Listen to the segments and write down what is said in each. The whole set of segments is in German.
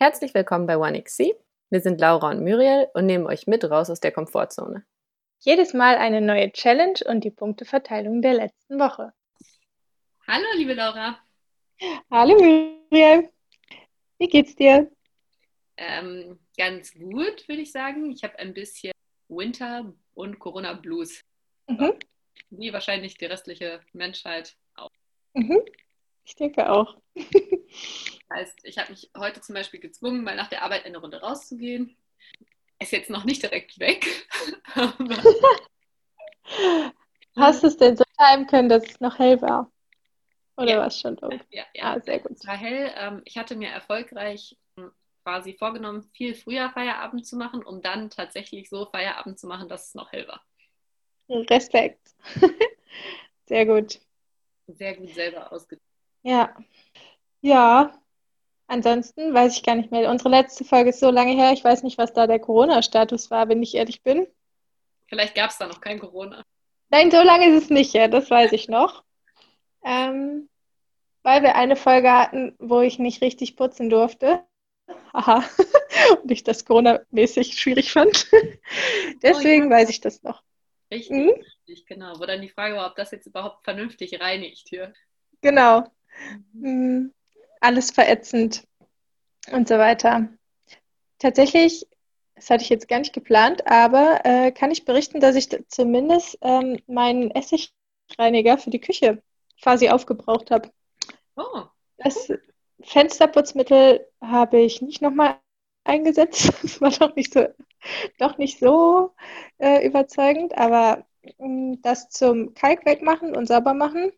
Herzlich willkommen bei OneXC. Wir sind Laura und Muriel und nehmen euch mit raus aus der Komfortzone. Jedes Mal eine neue Challenge und die Punkteverteilung der letzten Woche. Hallo, liebe Laura. Hallo Muriel. Wie geht's dir? Ähm, ganz gut, würde ich sagen. Ich habe ein bisschen Winter und Corona Blues. Mhm. Wie wahrscheinlich die restliche Menschheit auch. Mhm. Ich denke auch. heißt, ich habe mich heute zum Beispiel gezwungen, mal nach der Arbeit eine Runde rauszugehen. Ist jetzt noch nicht direkt weg. Hast du es denn so timen können, dass es noch hell war? Oder ja. war es schon dunkel? Ja, ja. Ah, sehr gut. Es war hell. Ähm, ich hatte mir erfolgreich hm, quasi vorgenommen, viel früher Feierabend zu machen, um dann tatsächlich so Feierabend zu machen, dass es noch hell war. Respekt. Sehr gut. Sehr gut selber ausgedrückt. Ja. Ja. Ansonsten weiß ich gar nicht mehr. Unsere letzte Folge ist so lange her. Ich weiß nicht, was da der Corona-Status war, wenn ich ehrlich bin. Vielleicht gab es da noch kein Corona. Nein, so lange ist es nicht her. Das weiß ich noch. Ähm, weil wir eine Folge hatten, wo ich nicht richtig putzen durfte. Haha. Und ich das Corona-mäßig schwierig fand. Deswegen oh, ja. weiß ich das noch. Richtig, mhm. richtig, genau. Wo dann die Frage war, ob das jetzt überhaupt vernünftig reinigt hier. Genau. Mhm. Alles verätzend und so weiter. Tatsächlich, das hatte ich jetzt gar nicht geplant, aber äh, kann ich berichten, dass ich zumindest ähm, meinen Essigreiniger für die Küche quasi aufgebraucht habe. Oh. Das Fensterputzmittel habe ich nicht nochmal eingesetzt. Das war doch nicht so, doch nicht so äh, überzeugend, aber äh, das zum Kalk wegmachen und sauber machen,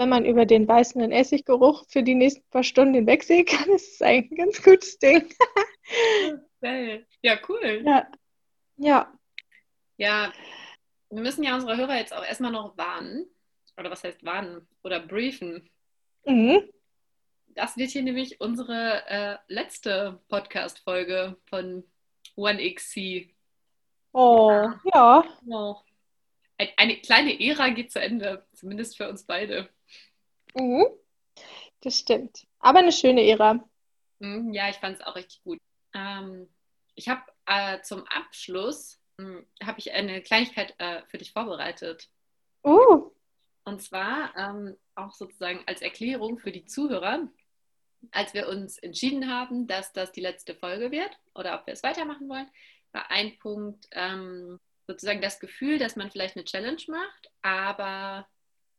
wenn man über den beißenden Essiggeruch für die nächsten paar Stunden hinwegsehen kann, ist es eigentlich ein ganz gutes Ding. ja, cool. Ja. Ja. Ja, wir müssen ja unsere Hörer jetzt auch erstmal noch warnen. Oder was heißt warnen? Oder briefen. Mhm. Das wird hier nämlich unsere äh, letzte Podcast-Folge von OneXC. Oh, ja. Oh. Eine, eine kleine Ära geht zu Ende, zumindest für uns beide. Mhm. Das stimmt. Aber eine schöne Ära. Mhm, ja, ich fand es auch richtig gut. Ähm, ich habe äh, zum Abschluss hm, habe ich eine Kleinigkeit äh, für dich vorbereitet. Uh. Und zwar ähm, auch sozusagen als Erklärung für die Zuhörer, als wir uns entschieden haben, dass das die letzte Folge wird oder ob wir es weitermachen wollen, war ein Punkt ähm, sozusagen das Gefühl, dass man vielleicht eine Challenge macht, aber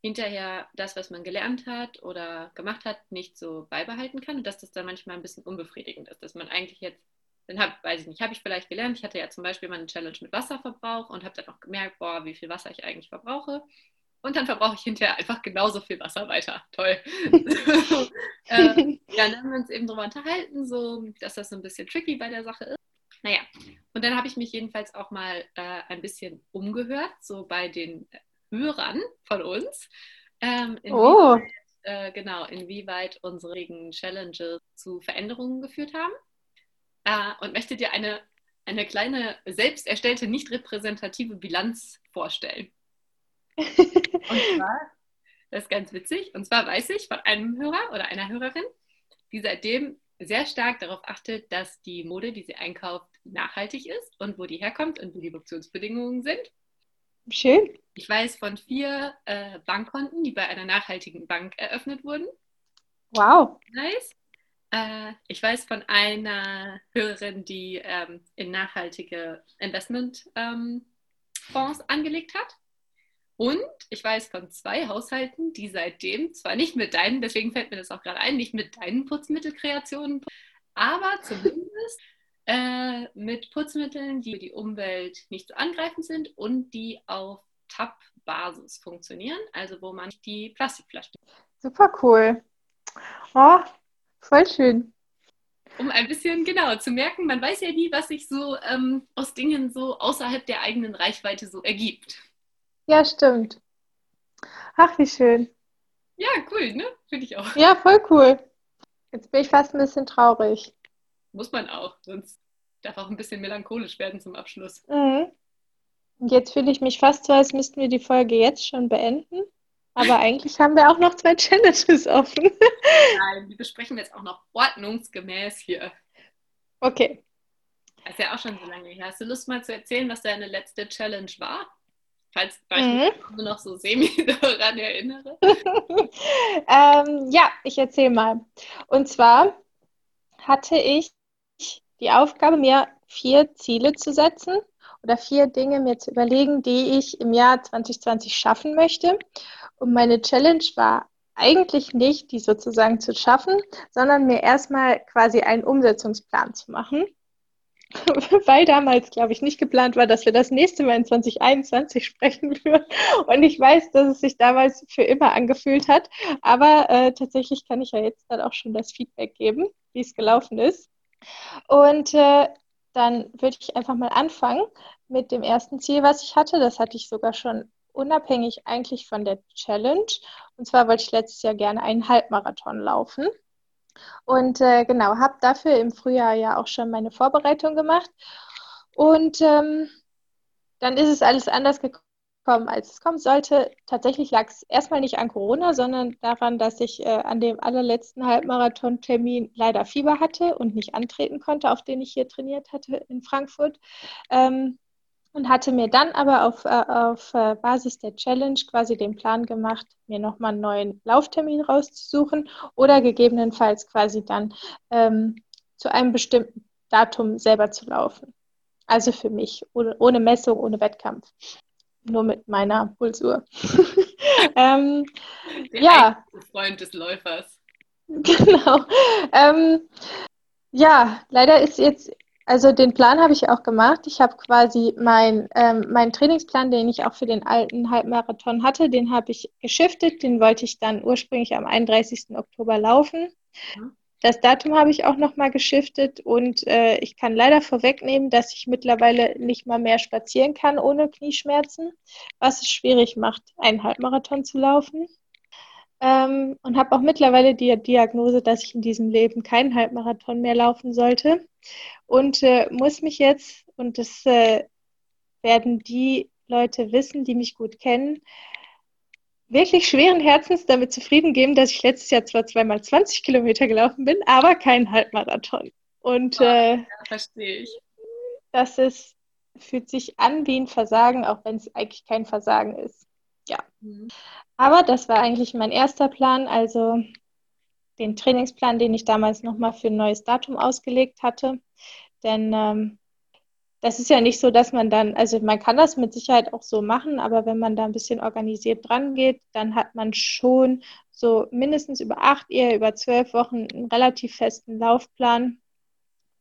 hinterher das, was man gelernt hat oder gemacht hat, nicht so beibehalten kann und dass das dann manchmal ein bisschen unbefriedigend ist, dass man eigentlich jetzt, dann hab, weiß ich nicht, habe ich vielleicht gelernt, ich hatte ja zum Beispiel mal eine Challenge mit Wasserverbrauch und habe dann auch gemerkt, boah, wie viel Wasser ich eigentlich verbrauche und dann verbrauche ich hinterher einfach genauso viel Wasser weiter. Toll. äh, ja, dann haben wir uns eben darüber unterhalten, so, dass das so ein bisschen tricky bei der Sache ist. Naja, und dann habe ich mich jedenfalls auch mal äh, ein bisschen umgehört, so bei den Hörern von uns. Ähm, oh. Äh, genau, inwieweit unsere Challenges zu Veränderungen geführt haben. Äh, und möchte dir eine, eine kleine, selbst erstellte, nicht repräsentative Bilanz vorstellen. Und zwar, das ist ganz witzig, und zwar weiß ich von einem Hörer oder einer Hörerin, die seitdem sehr stark darauf achtet, dass die Mode, die sie einkauft, nachhaltig ist und wo die herkommt und wie die Produktionsbedingungen sind. Schön. Ich weiß von vier äh, Bankkonten, die bei einer nachhaltigen Bank eröffnet wurden. Wow. Nice. Äh, ich weiß von einer Hörerin, die ähm, in nachhaltige Investmentfonds ähm, angelegt hat. Und ich weiß von zwei Haushalten, die seitdem, zwar nicht mit deinen, deswegen fällt mir das auch gerade ein, nicht mit deinen Putzmittelkreationen, aber zumindest äh, mit Putzmitteln, die für die Umwelt nicht so angreifend sind und die auf Tab-Basis funktionieren, also wo man die Plastikflaschen. Super cool. Oh, voll schön. Um ein bisschen genau zu merken, man weiß ja nie, was sich so ähm, aus Dingen so außerhalb der eigenen Reichweite so ergibt. Ja, stimmt. Ach, wie schön. Ja, cool, ne? Finde ich auch. Ja, voll cool. Jetzt bin ich fast ein bisschen traurig. Muss man auch, sonst darf auch ein bisschen melancholisch werden zum Abschluss. Mhm. Und jetzt fühle ich mich fast so, als müssten wir die Folge jetzt schon beenden. Aber eigentlich haben wir auch noch zwei Challenges offen. Nein, die besprechen wir jetzt auch noch ordnungsgemäß hier. Okay. Das ist ja auch schon so lange her. Hast du Lust mal zu erzählen, was deine letzte Challenge war? Falls ich Mhm. mich nur noch so semi daran erinnere. ähm, ja, ich erzähle mal. Und zwar hatte ich die Aufgabe, mir vier Ziele zu setzen oder vier Dinge mir zu überlegen, die ich im Jahr 2020 schaffen möchte. Und meine Challenge war eigentlich nicht, die sozusagen zu schaffen, sondern mir erstmal quasi einen Umsetzungsplan zu machen. Weil damals, glaube ich, nicht geplant war, dass wir das nächste Mal in 2021 sprechen würden. Und ich weiß, dass es sich damals für immer angefühlt hat. Aber äh, tatsächlich kann ich ja jetzt dann auch schon das Feedback geben, wie es gelaufen ist. Und äh, dann würde ich einfach mal anfangen mit dem ersten Ziel, was ich hatte. Das hatte ich sogar schon unabhängig eigentlich von der Challenge. Und zwar wollte ich letztes Jahr gerne einen Halbmarathon laufen. Und äh, genau, habe dafür im Frühjahr ja auch schon meine Vorbereitung gemacht. Und ähm, dann ist es alles anders gekommen, als es kommen sollte. Tatsächlich lag es erstmal nicht an Corona, sondern daran, dass ich äh, an dem allerletzten Halbmarathon-Termin leider Fieber hatte und nicht antreten konnte, auf den ich hier trainiert hatte in Frankfurt. Ähm, und hatte mir dann aber auf, äh, auf äh, Basis der Challenge quasi den Plan gemacht, mir nochmal einen neuen Lauftermin rauszusuchen oder gegebenenfalls quasi dann ähm, zu einem bestimmten Datum selber zu laufen. Also für mich, ohne, ohne Messung, ohne Wettkampf. Nur mit meiner Pulsuhr. ähm, Der ja. Freund des Läufers. Genau. Ähm, ja, leider ist jetzt also den Plan habe ich auch gemacht. Ich habe quasi mein, ähm, meinen Trainingsplan, den ich auch für den alten Halbmarathon hatte, den habe ich geschiftet. Den wollte ich dann ursprünglich am 31. Oktober laufen. Mhm. Das Datum habe ich auch nochmal geschiftet und äh, ich kann leider vorwegnehmen, dass ich mittlerweile nicht mal mehr spazieren kann ohne Knieschmerzen, was es schwierig macht, einen Halbmarathon zu laufen. Ähm, und habe auch mittlerweile die Diagnose, dass ich in diesem Leben keinen Halbmarathon mehr laufen sollte. Und äh, muss mich jetzt, und das äh, werden die Leute wissen, die mich gut kennen, wirklich schweren Herzens damit zufrieden geben, dass ich letztes Jahr zwar zweimal 20 Kilometer gelaufen bin, aber keinen Halbmarathon. Und äh, ja, verstehe ich. Das ist, fühlt sich an wie ein Versagen, auch wenn es eigentlich kein Versagen ist. Ja. Mhm. Aber das war eigentlich mein erster Plan, also den Trainingsplan, den ich damals nochmal für ein neues Datum ausgelegt hatte. Denn ähm, das ist ja nicht so, dass man dann, also man kann das mit Sicherheit auch so machen, aber wenn man da ein bisschen organisiert dran geht, dann hat man schon so mindestens über acht, eher über zwölf Wochen einen relativ festen Laufplan,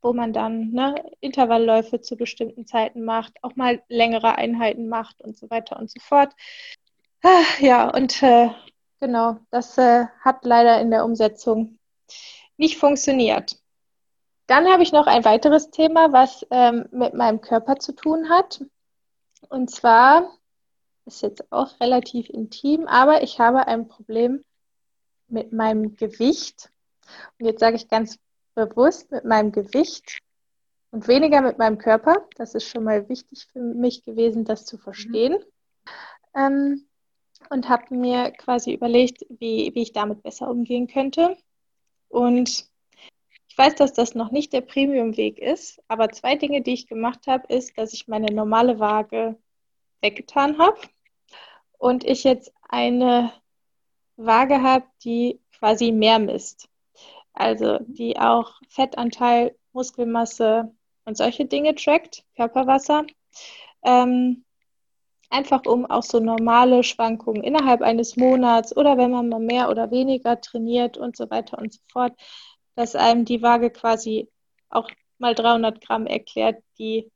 wo man dann ne, Intervallläufe zu bestimmten Zeiten macht, auch mal längere Einheiten macht und so weiter und so fort. Ah, ja, und äh, genau, das äh, hat leider in der Umsetzung nicht funktioniert. Dann habe ich noch ein weiteres Thema, was ähm, mit meinem Körper zu tun hat. Und zwar ist jetzt auch relativ intim, aber ich habe ein Problem mit meinem Gewicht. Und jetzt sage ich ganz bewusst mit meinem Gewicht und weniger mit meinem Körper. Das ist schon mal wichtig für mich gewesen, das zu verstehen. Mhm. Ähm, und habe mir quasi überlegt, wie, wie ich damit besser umgehen könnte. Und weiß, dass das noch nicht der Premium-Weg ist, aber zwei Dinge, die ich gemacht habe, ist, dass ich meine normale Waage weggetan habe und ich jetzt eine Waage habe, die quasi mehr misst. Also die auch Fettanteil, Muskelmasse und solche Dinge trackt, Körperwasser. Ähm, einfach um auch so normale Schwankungen innerhalb eines Monats oder wenn man mal mehr oder weniger trainiert und so weiter und so fort, dass einem die Waage quasi auch mal 300 Gramm erklärt, die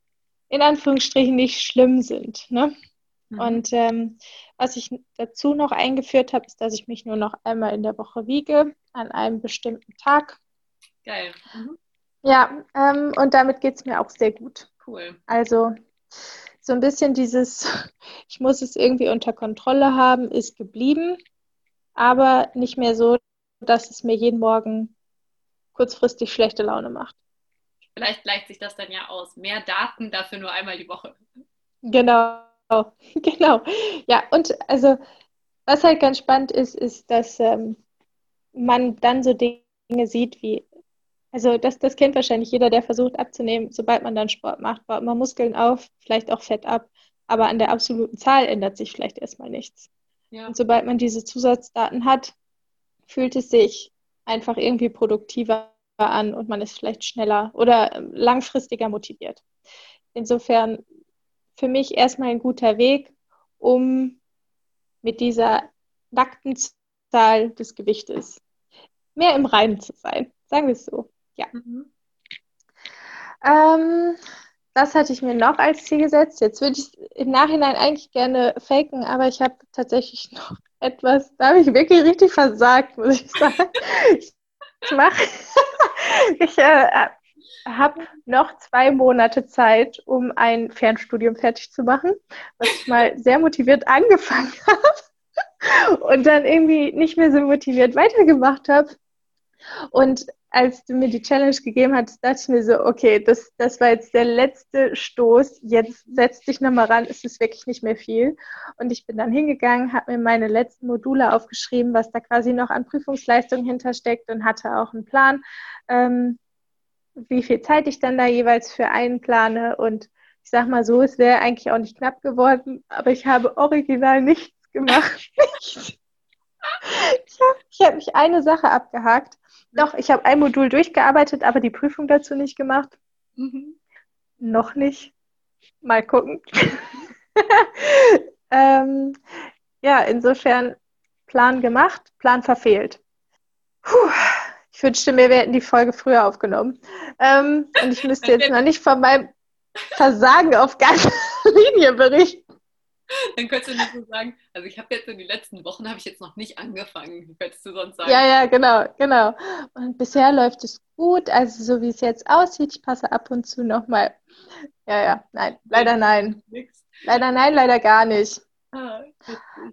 in Anführungsstrichen nicht schlimm sind. Ne? Mhm. Und ähm, was ich dazu noch eingeführt habe, ist, dass ich mich nur noch einmal in der Woche wiege, an einem bestimmten Tag. Geil. Mhm. Ja, ähm, und damit geht es mir auch sehr gut. Cool. Also so ein bisschen dieses, ich muss es irgendwie unter Kontrolle haben, ist geblieben, aber nicht mehr so, dass es mir jeden Morgen kurzfristig schlechte Laune macht. Vielleicht gleicht sich das dann ja aus. Mehr Daten, dafür nur einmal die Woche. Genau, genau. Ja, und also was halt ganz spannend ist, ist, dass ähm, man dann so Dinge sieht wie, also das, das kennt wahrscheinlich jeder, der versucht abzunehmen, sobald man dann Sport macht, baut man Muskeln auf, vielleicht auch Fett ab, aber an der absoluten Zahl ändert sich vielleicht erstmal nichts. Ja. Und sobald man diese Zusatzdaten hat, fühlt es sich einfach irgendwie produktiver an und man ist vielleicht schneller oder langfristiger motiviert. Insofern für mich erstmal ein guter Weg, um mit dieser nackten Zahl des Gewichtes mehr im Reinen zu sein. Sagen wir es so. Ja. Mhm. Ähm, das hatte ich mir noch als Ziel gesetzt. Jetzt würde ich es im Nachhinein eigentlich gerne faken, aber ich habe tatsächlich noch etwas, da habe ich wirklich richtig versagt, muss ich sagen. Ich mache, ich äh, habe noch zwei Monate Zeit, um ein Fernstudium fertig zu machen, was ich mal sehr motiviert angefangen habe und dann irgendwie nicht mehr so motiviert weitergemacht habe. Und als du mir die Challenge gegeben hast, dachte ich mir so, okay, das, das war jetzt der letzte Stoß. Jetzt setz dich nochmal ran, es ist wirklich nicht mehr viel. Und ich bin dann hingegangen, habe mir meine letzten Module aufgeschrieben, was da quasi noch an Prüfungsleistung hintersteckt und hatte auch einen Plan, ähm, wie viel Zeit ich dann da jeweils für einen plane. Und ich sag mal so, es wäre eigentlich auch nicht knapp geworden, aber ich habe original nichts gemacht. ich habe hab mich eine Sache abgehakt doch, ich habe ein Modul durchgearbeitet, aber die Prüfung dazu nicht gemacht. Mhm. Noch nicht. Mal gucken. ähm, ja, insofern Plan gemacht, Plan verfehlt. Puh, ich wünschte mir, wir hätten die Folge früher aufgenommen. Ähm, und ich müsste jetzt noch nicht von meinem Versagen auf ganzer Linie berichten. Dann könntest du nicht so sagen, also ich habe jetzt in den letzten Wochen habe ich jetzt noch nicht angefangen. Könntest du sonst sagen? Ja, ja, genau, genau. Und bisher läuft es gut, also so wie es jetzt aussieht, ich passe ab und zu nochmal. Ja, ja, nein, leider nein. Nix. Leider nein, leider gar nicht. Ah,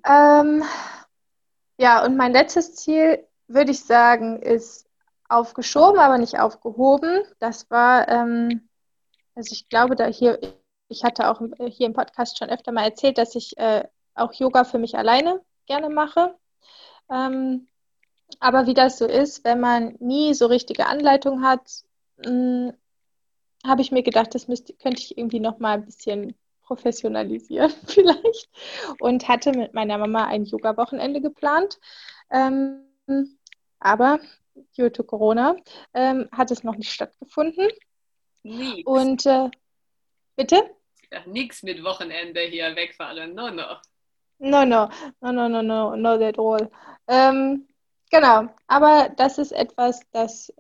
ähm, ja, und mein letztes Ziel, würde ich sagen, ist aufgeschoben, aber nicht aufgehoben. Das war, ähm, also ich glaube, da hier ich hatte auch hier im Podcast schon öfter mal erzählt, dass ich äh, auch Yoga für mich alleine gerne mache. Ähm, aber wie das so ist, wenn man nie so richtige Anleitung hat, hm, habe ich mir gedacht, das müsste, könnte ich irgendwie noch mal ein bisschen professionalisieren vielleicht und hatte mit meiner Mama ein Yoga-Wochenende geplant. Ähm, aber due to Corona ähm, hat es noch nicht stattgefunden. Nix. Und äh, bitte? Nix mit Wochenende hier wegfahren, no, no. No, no, no, no, no, no, not at all. Ähm, genau, aber das ist etwas, das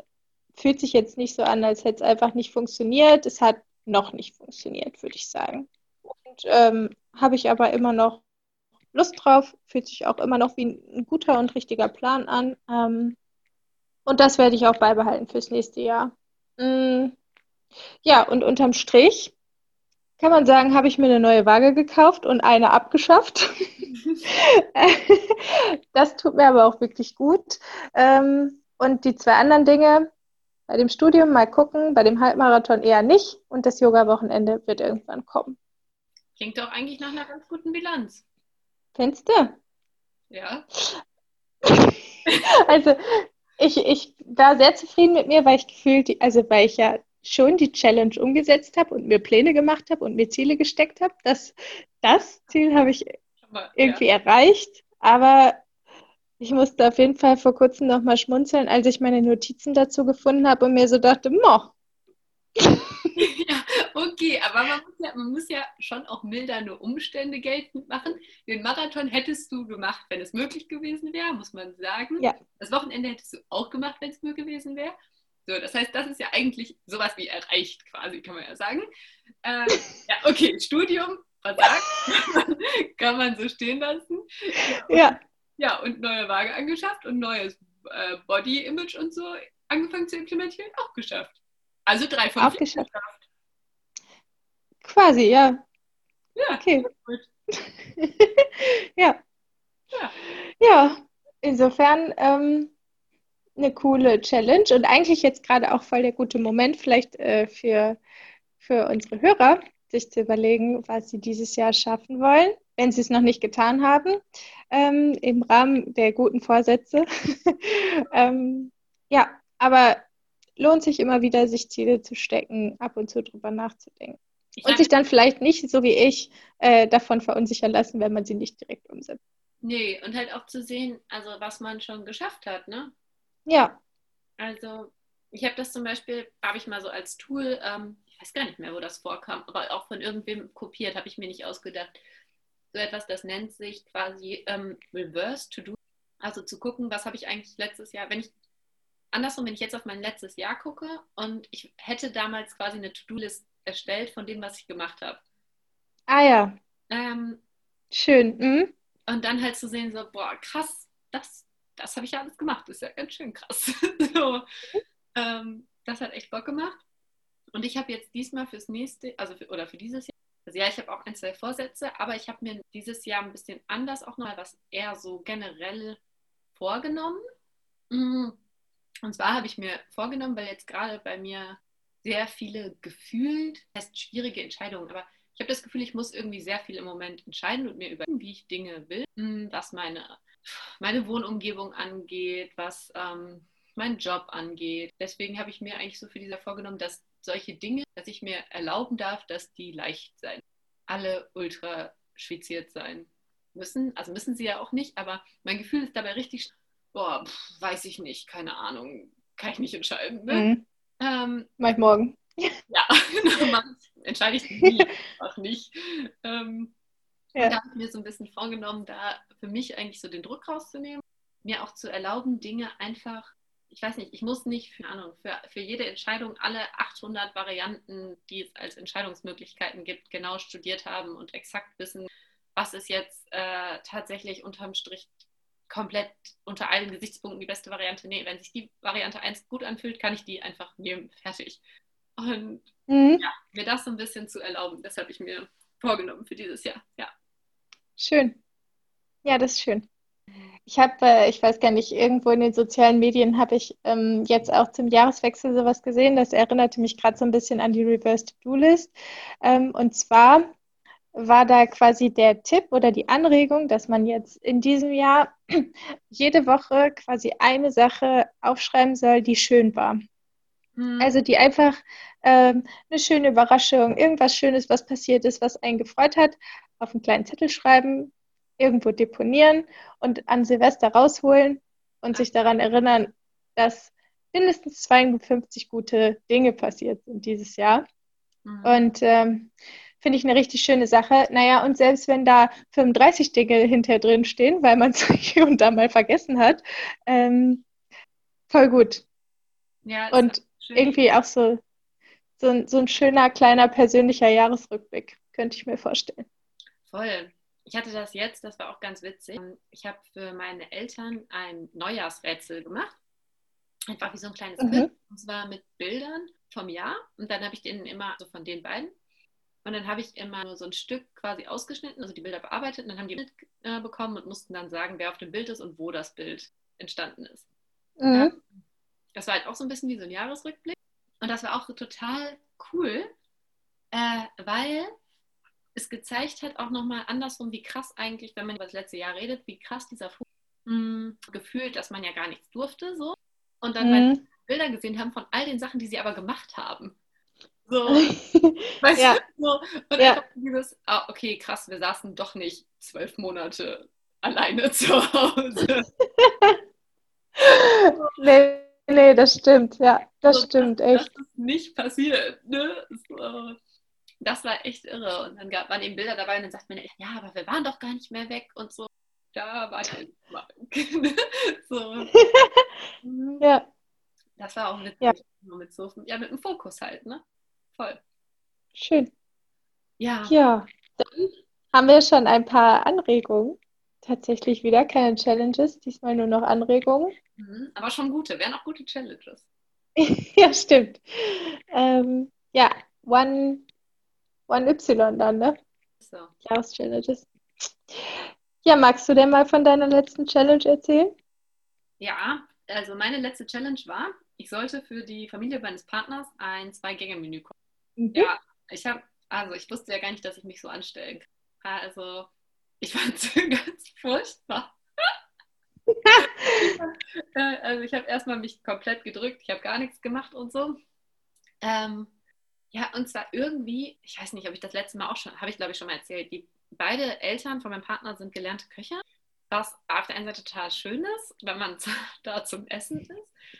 fühlt sich jetzt nicht so an, als hätte es einfach nicht funktioniert. Es hat noch nicht funktioniert, würde ich sagen. Und ähm, habe ich aber immer noch Lust drauf, fühlt sich auch immer noch wie ein guter und richtiger Plan an. Ähm, und das werde ich auch beibehalten fürs nächste Jahr. Mm, ja, und unterm Strich kann man sagen, habe ich mir eine neue Waage gekauft und eine abgeschafft. das tut mir aber auch wirklich gut. Ähm, und die zwei anderen Dinge, bei dem Studium mal gucken, bei dem Halbmarathon eher nicht und das Yoga-Wochenende wird irgendwann kommen. Klingt doch eigentlich nach einer ganz guten Bilanz. Findest du? Ja. also ich, ich war sehr zufrieden mit mir, weil ich gefühlt, also weil ich ja schon die Challenge umgesetzt habe und mir Pläne gemacht habe und mir Ziele gesteckt habe. Das, das Ziel habe ich irgendwie ja. erreicht, aber ich musste auf jeden Fall vor kurzem nochmal schmunzeln, als ich meine Notizen dazu gefunden habe und mir so dachte, mo. ja, okay, aber man muss, ja, man muss ja schon auch mildernde Umstände geltend machen. Den Marathon hättest du gemacht, wenn es möglich gewesen wäre, muss man sagen. Ja. Das Wochenende hättest du auch gemacht, wenn es möglich gewesen wäre. So, das heißt, das ist ja eigentlich sowas wie erreicht, quasi, kann man ja sagen. Äh, ja, okay, Studium, versagt, kann man so stehen lassen. Ja. Ja, und neue Waage angeschafft und neues äh, Body-Image und so angefangen zu implementieren, auch geschafft. Also drei von vier geschafft. Quasi, ja. Ja, okay. ja. ja. Ja, insofern ähm, eine coole Challenge und eigentlich jetzt gerade auch voll der gute Moment vielleicht äh, für, für unsere Hörer, sich zu überlegen, was sie dieses Jahr schaffen wollen. wenn sie es noch nicht getan haben, ähm, im Rahmen der guten Vorsätze. ähm, ja, aber lohnt sich immer wieder, sich Ziele zu stecken, ab und zu drüber nachzudenken. Ich und sich dann vielleicht nicht, so wie ich, äh, davon verunsichern lassen, wenn man sie nicht direkt umsetzt. Nee, und halt auch zu sehen, also was man schon geschafft hat, ne? Ja. Also, ich habe das zum Beispiel, habe ich mal so als Tool, ähm, ich weiß gar nicht mehr, wo das vorkam, aber auch von irgendwem kopiert, habe ich mir nicht ausgedacht. So etwas, das nennt sich quasi ähm, Reverse To Do. Also zu gucken, was habe ich eigentlich letztes Jahr, wenn ich andersrum, wenn ich jetzt auf mein letztes Jahr gucke und ich hätte damals quasi eine To-Do-List erstellt von dem, was ich gemacht habe. Ah ja. Ähm, schön. Mhm. Und dann halt zu sehen, so, boah, krass, das, das habe ich ja alles gemacht. Das ist ja ganz schön krass. so, ähm, das hat echt Bock gemacht. Und ich habe jetzt diesmal fürs nächste, also für, oder für dieses Jahr, also ja, ich habe auch ein, zwei Vorsätze, aber ich habe mir dieses Jahr ein bisschen anders auch noch was eher so generell vorgenommen. Mhm. Und zwar habe ich mir vorgenommen, weil jetzt gerade bei mir sehr viele gefühlt, heißt schwierige Entscheidungen, aber ich habe das Gefühl, ich muss irgendwie sehr viel im Moment entscheiden und mir überlegen, wie ich Dinge will, hm, was meine, meine Wohnumgebung angeht, was ähm, meinen Job angeht. Deswegen habe ich mir eigentlich so für dieser vorgenommen, dass solche Dinge, dass ich mir erlauben darf, dass die leicht sein. Alle ultra schwitziert sein müssen. Also müssen sie ja auch nicht, aber mein Gefühl ist dabei richtig, boah, pff, weiß ich nicht, keine Ahnung, kann ich nicht entscheiden. Ne? Mhm. Ähm, Mach ich morgen. Ja, entscheide ich nie, auch nicht. Ähm, ja. Da habe ich mir so ein bisschen vorgenommen, da für mich eigentlich so den Druck rauszunehmen, mir auch zu erlauben, Dinge einfach, ich weiß nicht, ich muss nicht, für, Ahnung, für, für jede Entscheidung alle 800 Varianten, die es als Entscheidungsmöglichkeiten gibt, genau studiert haben und exakt wissen, was ist jetzt äh, tatsächlich unterm Strich komplett unter allen Gesichtspunkten die beste Variante. Nee, wenn sich die Variante 1 gut anfühlt, kann ich die einfach nehmen, fertig. Und mhm. ja, mir das so ein bisschen zu erlauben, das habe ich mir vorgenommen für dieses Jahr. Ja. Schön. Ja, das ist schön. Ich habe, äh, ich weiß gar nicht, irgendwo in den sozialen Medien habe ich ähm, jetzt auch zum Jahreswechsel sowas gesehen. Das erinnerte mich gerade so ein bisschen an die Reverse To-Do-List. Ähm, und zwar war da quasi der Tipp oder die Anregung, dass man jetzt in diesem Jahr jede Woche quasi eine Sache aufschreiben soll, die schön war. Mhm. Also die einfach ähm, eine schöne Überraschung, irgendwas Schönes, was passiert ist, was einen gefreut hat, auf einen kleinen Zettel schreiben, irgendwo deponieren und an Silvester rausholen und sich daran erinnern, dass mindestens 52 gute Hier passiert sind dieses Jahr. Mhm. Und ähm, finde ich eine richtig schöne Sache. Naja, und selbst wenn da 35 Dinge hinter drin stehen, weil man es hier und da mal vergessen hat, ähm, voll gut. Ja, und irgendwie auch so, so, so ein schöner, kleiner, persönlicher Jahresrückblick, könnte ich mir vorstellen. Voll. Ich hatte das jetzt, das war auch ganz witzig. Ich habe für meine Eltern ein Neujahrsrätsel gemacht. Einfach wie so ein kleines mhm. Quiz. Und zwar mit Bildern vom Jahr. Und dann habe ich denen immer, so von den beiden, und dann habe ich immer nur so ein Stück quasi ausgeschnitten, also die Bilder bearbeitet und dann haben die Bild äh, bekommen und mussten dann sagen, wer auf dem Bild ist und wo das Bild entstanden ist. Mhm. Ja, das war halt auch so ein bisschen wie so ein Jahresrückblick. Und das war auch total cool, äh, weil es gezeigt hat auch nochmal andersrum, wie krass eigentlich, wenn man über das letzte Jahr redet, wie krass dieser Fuß hm, gefühlt, dass man ja gar nichts durfte so. Und dann mhm. Bilder gesehen haben von all den Sachen, die sie aber gemacht haben. So, weißt ja. du? So. Und ja. einfach dieses, ah, okay, krass, wir saßen doch nicht zwölf Monate alleine zu Hause. nee, nee, das stimmt, ja, das so, stimmt, echt. Das ist nicht passiert, ne? So. Das war echt irre. Und dann gab, waren eben Bilder dabei und dann sagt man, ja, aber wir waren doch gar nicht mehr weg und so. Da war ich halt so. ja. Das war auch witzig. Ja. Mit so, ja, mit dem Fokus halt, ne? Voll. Schön. Ja. Ja, dann haben wir schon ein paar Anregungen. Tatsächlich wieder keine Challenges, diesmal nur noch Anregungen. Mhm, aber schon gute, wären auch gute Challenges. ja, stimmt. Ähm, ja, One, One Y dann, ne? So. Jahreschallenges. Ja, magst du denn mal von deiner letzten Challenge erzählen? Ja, also meine letzte Challenge war, ich sollte für die Familie meines Partners ein Zwei-Gänge-Menü kochen. Mhm. Ja, ich habe, also ich wusste ja gar nicht, dass ich mich so anstellen kann. Also ich fand es ganz furchtbar. Äh, also ich habe erstmal mich komplett gedrückt, ich habe gar nichts gemacht und so. Ähm, ja, und zwar irgendwie, ich weiß nicht, ob ich das letzte Mal auch schon, habe ich glaube ich schon mal erzählt, die beide Eltern von meinem Partner sind gelernte Köche, was auf der einen Seite total schön ist, wenn man da zum Essen ist.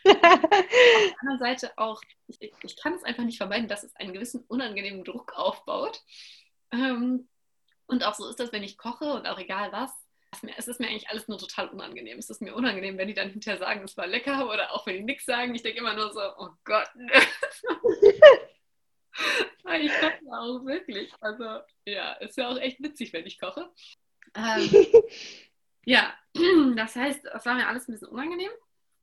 auf der anderen Seite auch, ich, ich kann es einfach nicht vermeiden, dass es einen gewissen unangenehmen Druck aufbaut. Ähm, und auch so ist das, wenn ich koche und auch egal was, es ist mir eigentlich alles nur total unangenehm. Es ist mir unangenehm, wenn die dann hinterher sagen, es war lecker oder auch wenn die nichts sagen. Ich denke immer nur so, oh Gott. ich koche auch wirklich. Also ja, ist ja auch echt witzig, wenn ich koche. Ähm, ja, das heißt, das war mir alles ein bisschen unangenehm.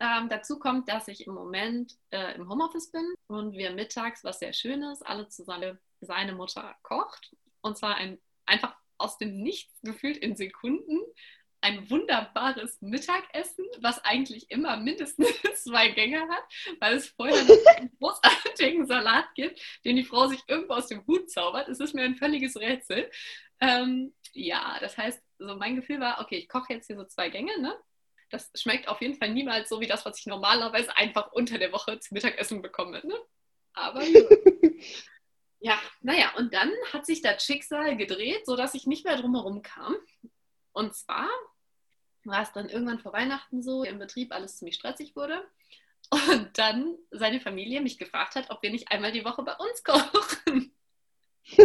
Ähm, dazu kommt, dass ich im Moment äh, im Homeoffice bin und wir mittags, was sehr schön ist, alle zusammen seine Mutter kocht. Und zwar ein einfach aus dem Nichts gefühlt in Sekunden ein wunderbares Mittagessen, was eigentlich immer mindestens zwei Gänge hat, weil es vorher einen großartigen Salat gibt, den die Frau sich irgendwo aus dem Hut zaubert. Es ist mir ein völliges Rätsel. Ähm, ja, das heißt, so mein Gefühl war, okay, ich koche jetzt hier so zwei Gänge, ne? Das schmeckt auf jeden Fall niemals so wie das, was ich normalerweise einfach unter der Woche zum Mittagessen bekomme, ne? Aber ja. Ja, naja, und dann hat sich das Schicksal gedreht, sodass ich nicht mehr drumherum kam. Und zwar war es dann irgendwann vor Weihnachten so, im Betrieb alles ziemlich stressig wurde. Und dann seine Familie mich gefragt hat, ob wir nicht einmal die Woche bei uns kochen.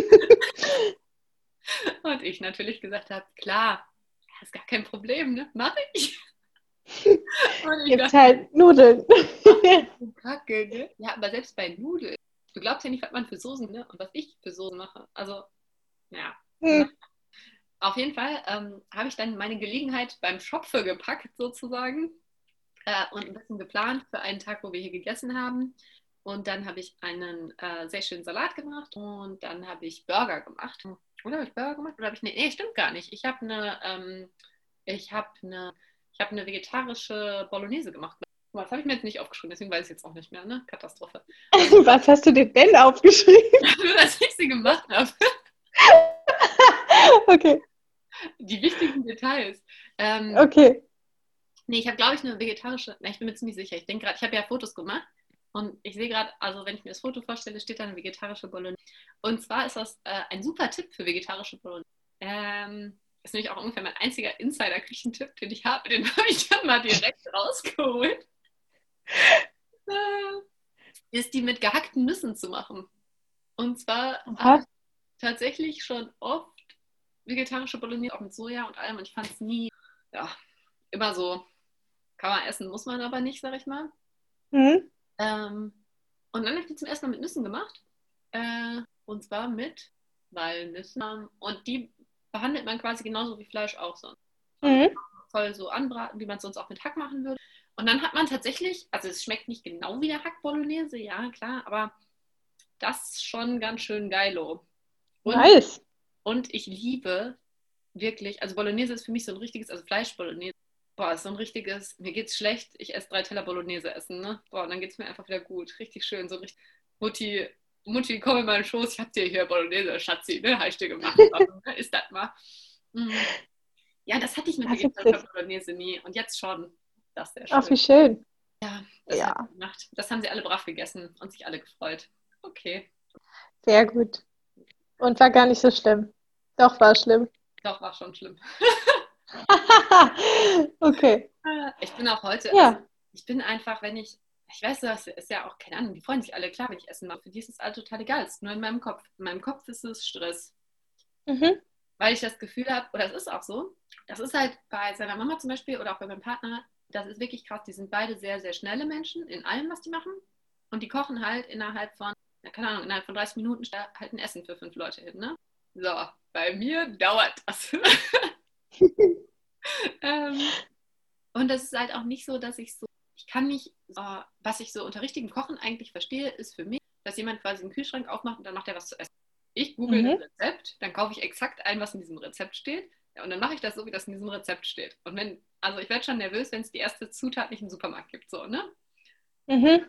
und ich natürlich gesagt habe, klar, das ist gar kein Problem, ne? Mach ich. Gibt halt Nudeln. Kacke, ne? Ja, aber selbst bei Nudeln du glaubst ja nicht, was man für Soßen, ne? Und was ich für Soßen mache. Also, ja. Hm. Auf jeden Fall ähm, habe ich dann meine Gelegenheit beim Schopfe gepackt, sozusagen. Äh, und ein bisschen geplant für einen Tag, wo wir hier gegessen haben. Und dann habe ich einen äh, sehr schönen Salat gemacht und dann habe ich Burger gemacht. Oder habe ich Burger gemacht? Oder habe ich eine. Nee, stimmt gar nicht. Ich habe eine, ähm, ich habe eine, ich habe eine vegetarische Bolognese gemacht. Das habe ich mir jetzt nicht aufgeschrieben, deswegen weiß ich jetzt auch nicht mehr, ne? Katastrophe. Was hast du dir denn aufgeschrieben? Nur, dass ich sie gemacht habe. okay. Die wichtigen Details. Ähm, okay. Nee, ich habe, glaube ich, eine vegetarische, na, ich bin mir ziemlich sicher. Ich denke gerade, ich habe ja Fotos gemacht und ich sehe gerade, also wenn ich mir das Foto vorstelle, steht da eine vegetarische Bolognese. Und zwar ist das äh, ein super Tipp für vegetarische Bolognese. Ähm, ist nämlich auch ungefähr mein einziger Insider-Küchentipp, den ich habe. Den habe ich dann mal direkt rausgeholt. ist die mit gehackten Nüssen zu machen. Und zwar habe ich tatsächlich schon oft vegetarische Bolognese, auch mit Soja und allem. Und ich fand es nie, ja, immer so, kann man essen, muss man aber nicht, sag ich mal. Mhm. Ähm, und dann habe ich die zum ersten Mal mit Nüssen gemacht. Äh, und zwar mit Walnüssen. Und die behandelt man quasi genauso wie Fleisch auch sonst. Mhm. Voll so anbraten, wie man es sonst auch mit Hack machen würde. Und dann hat man tatsächlich, also es schmeckt nicht genau wie der Hack Bolognese, ja klar, aber das ist schon ganz schön geilo. Und, nice. Und ich liebe wirklich, also Bolognese ist für mich so ein richtiges, also Fleisch-Bolognese. Boah, ist so ein richtiges, mir geht's schlecht, ich esse drei Teller Bolognese essen, ne? Boah, dann geht's mir einfach wieder gut. Richtig schön, so richtig. Mutti, Mutti, komm in meinen Schoß, ich hab dir hier Bolognese, Schatzi, ne? Habe ich dir gemacht. ist das mal. Mhm. Ja, das hatte ich mit vegetarischer Bolognese nie und jetzt schon. Das ist sehr schön. Ach, wie schön. Ja, das, ja. das haben sie alle brav gegessen und sich alle gefreut. Okay. Sehr gut. Und war gar nicht so schlimm. Doch, war schlimm. Doch, war schon schlimm. okay. Ich bin auch heute, ja. Also, ich bin einfach, wenn ich, ich weiß, das ist ja auch, keine Ahnung, die freuen sich alle, klar, wenn ich Essen mache. Für die ist es all total egal. Es ist nur in meinem Kopf. In meinem Kopf ist es Stress. Mhm. Weil ich das Gefühl habe, oder es ist auch so, das ist halt bei seiner Mama zum Beispiel oder auch bei meinem Partner, das ist wirklich krass. Die sind beide sehr, sehr schnelle Menschen in allem, was die machen. Und die kochen halt innerhalb von, keine Ahnung, innerhalb von 30 Minuten halt ein Essen für fünf Leute hin. Ne? So, bei mir dauert das. ähm, und das ist halt auch nicht so, dass ich so, ich kann nicht, äh, was ich so unter richtigem Kochen eigentlich verstehe, ist für mich, dass jemand quasi einen Kühlschrank aufmacht und dann macht er was zu essen. Ich google mhm. ein Rezept, dann kaufe ich exakt ein, was in diesem Rezept steht. Und dann mache ich das so, wie das in diesem Rezept steht. Und wenn also ich werde schon nervös, wenn es die erste Zutat nicht im Supermarkt gibt, so, ne? Mhm.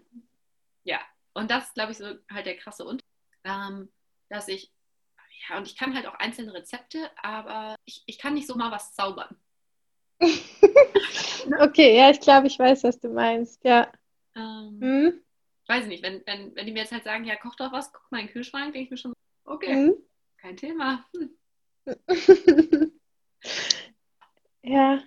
Ja, und das ist, glaube ich, so halt der krasse Unterschied, ähm, dass ich, ja, und ich kann halt auch einzelne Rezepte, aber ich, ich kann nicht so mal was zaubern. okay, ja, ich glaube, ich weiß, was du meinst. Ja. Ähm, Hm? Weiß ich nicht, wenn, wenn, wenn die mir jetzt halt sagen, ja, koch doch was, guck mal in den Kühlschrank, denke ich mir schon, okay, Hm? kein Thema. Hm. ja.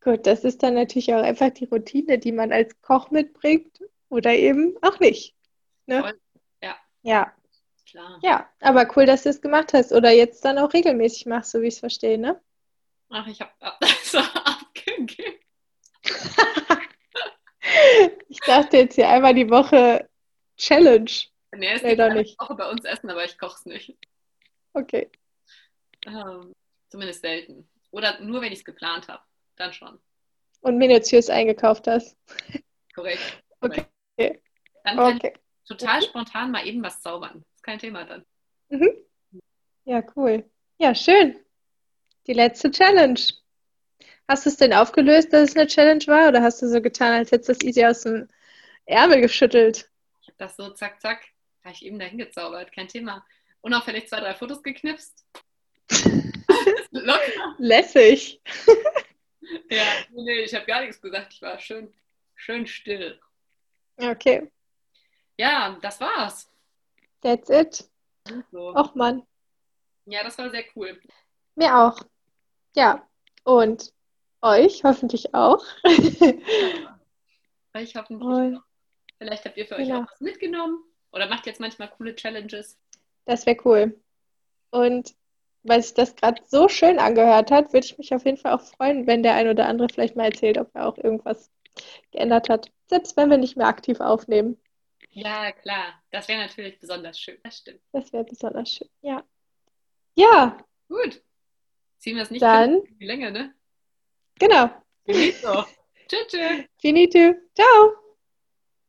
Gut, das ist dann natürlich auch einfach die Routine, die man als Koch mitbringt oder eben auch nicht. Ne? Voll. Ja. Ja, Klar. ja, aber cool, dass du es gemacht hast oder jetzt dann auch regelmäßig machst, so wie ich es verstehe, ne? Ach, ich habe das so abgegeben. Ich dachte jetzt hier einmal die Woche Challenge. Nee, es Nee, doch nicht. Woche bei uns essen, aber ich koche es nicht. Okay. Ähm, zumindest selten. Oder nur, wenn ich es geplant habe. Dann schon. Und minutiös eingekauft hast. Korrekt. Okay. korrekt. Dann kann Okay. ich total spontan mal eben was zaubern. Kein Thema dann. Mhm. Ja, cool. Ja, schön. Die letzte Challenge. Hast du es denn aufgelöst, dass es eine Challenge war? Oder hast du so getan, als hättest du das easy aus dem Ärmel geschüttelt? Ich habe das so zack, zack, habe ich eben dahin gezaubert. Kein Thema. Unauffällig zwei, drei Fotos geknipst. Locker. Lässig. Ja, nee, ich habe gar nichts gesagt. Ich war schön, schön still. Okay, Ja, das war's. That's it. So. Och Mann, Ja, das war sehr cool. mir auch. Ja, und euch hoffentlich auch. Ich hoffentlich. Und auch. Vielleicht habt ihr für euch Genau. auch was mitgenommen oder macht jetzt manchmal coole Challenges. das wäre cool. Und weil sich das gerade so schön angehört hat, würde ich mich auf jeden Fall auch freuen, wenn der ein oder andere vielleicht mal erzählt, ob er auch irgendwas geändert hat. Selbst wenn wir nicht mehr aktiv aufnehmen. Ja, klar. Das wäre natürlich besonders schön. Das stimmt. Das wäre besonders schön. Ja. Ja, Gut. Ziehen wir es nicht Dann- in die Länge, ne? genau. Doch. Tschüss, tschüss. Finito. Ciao.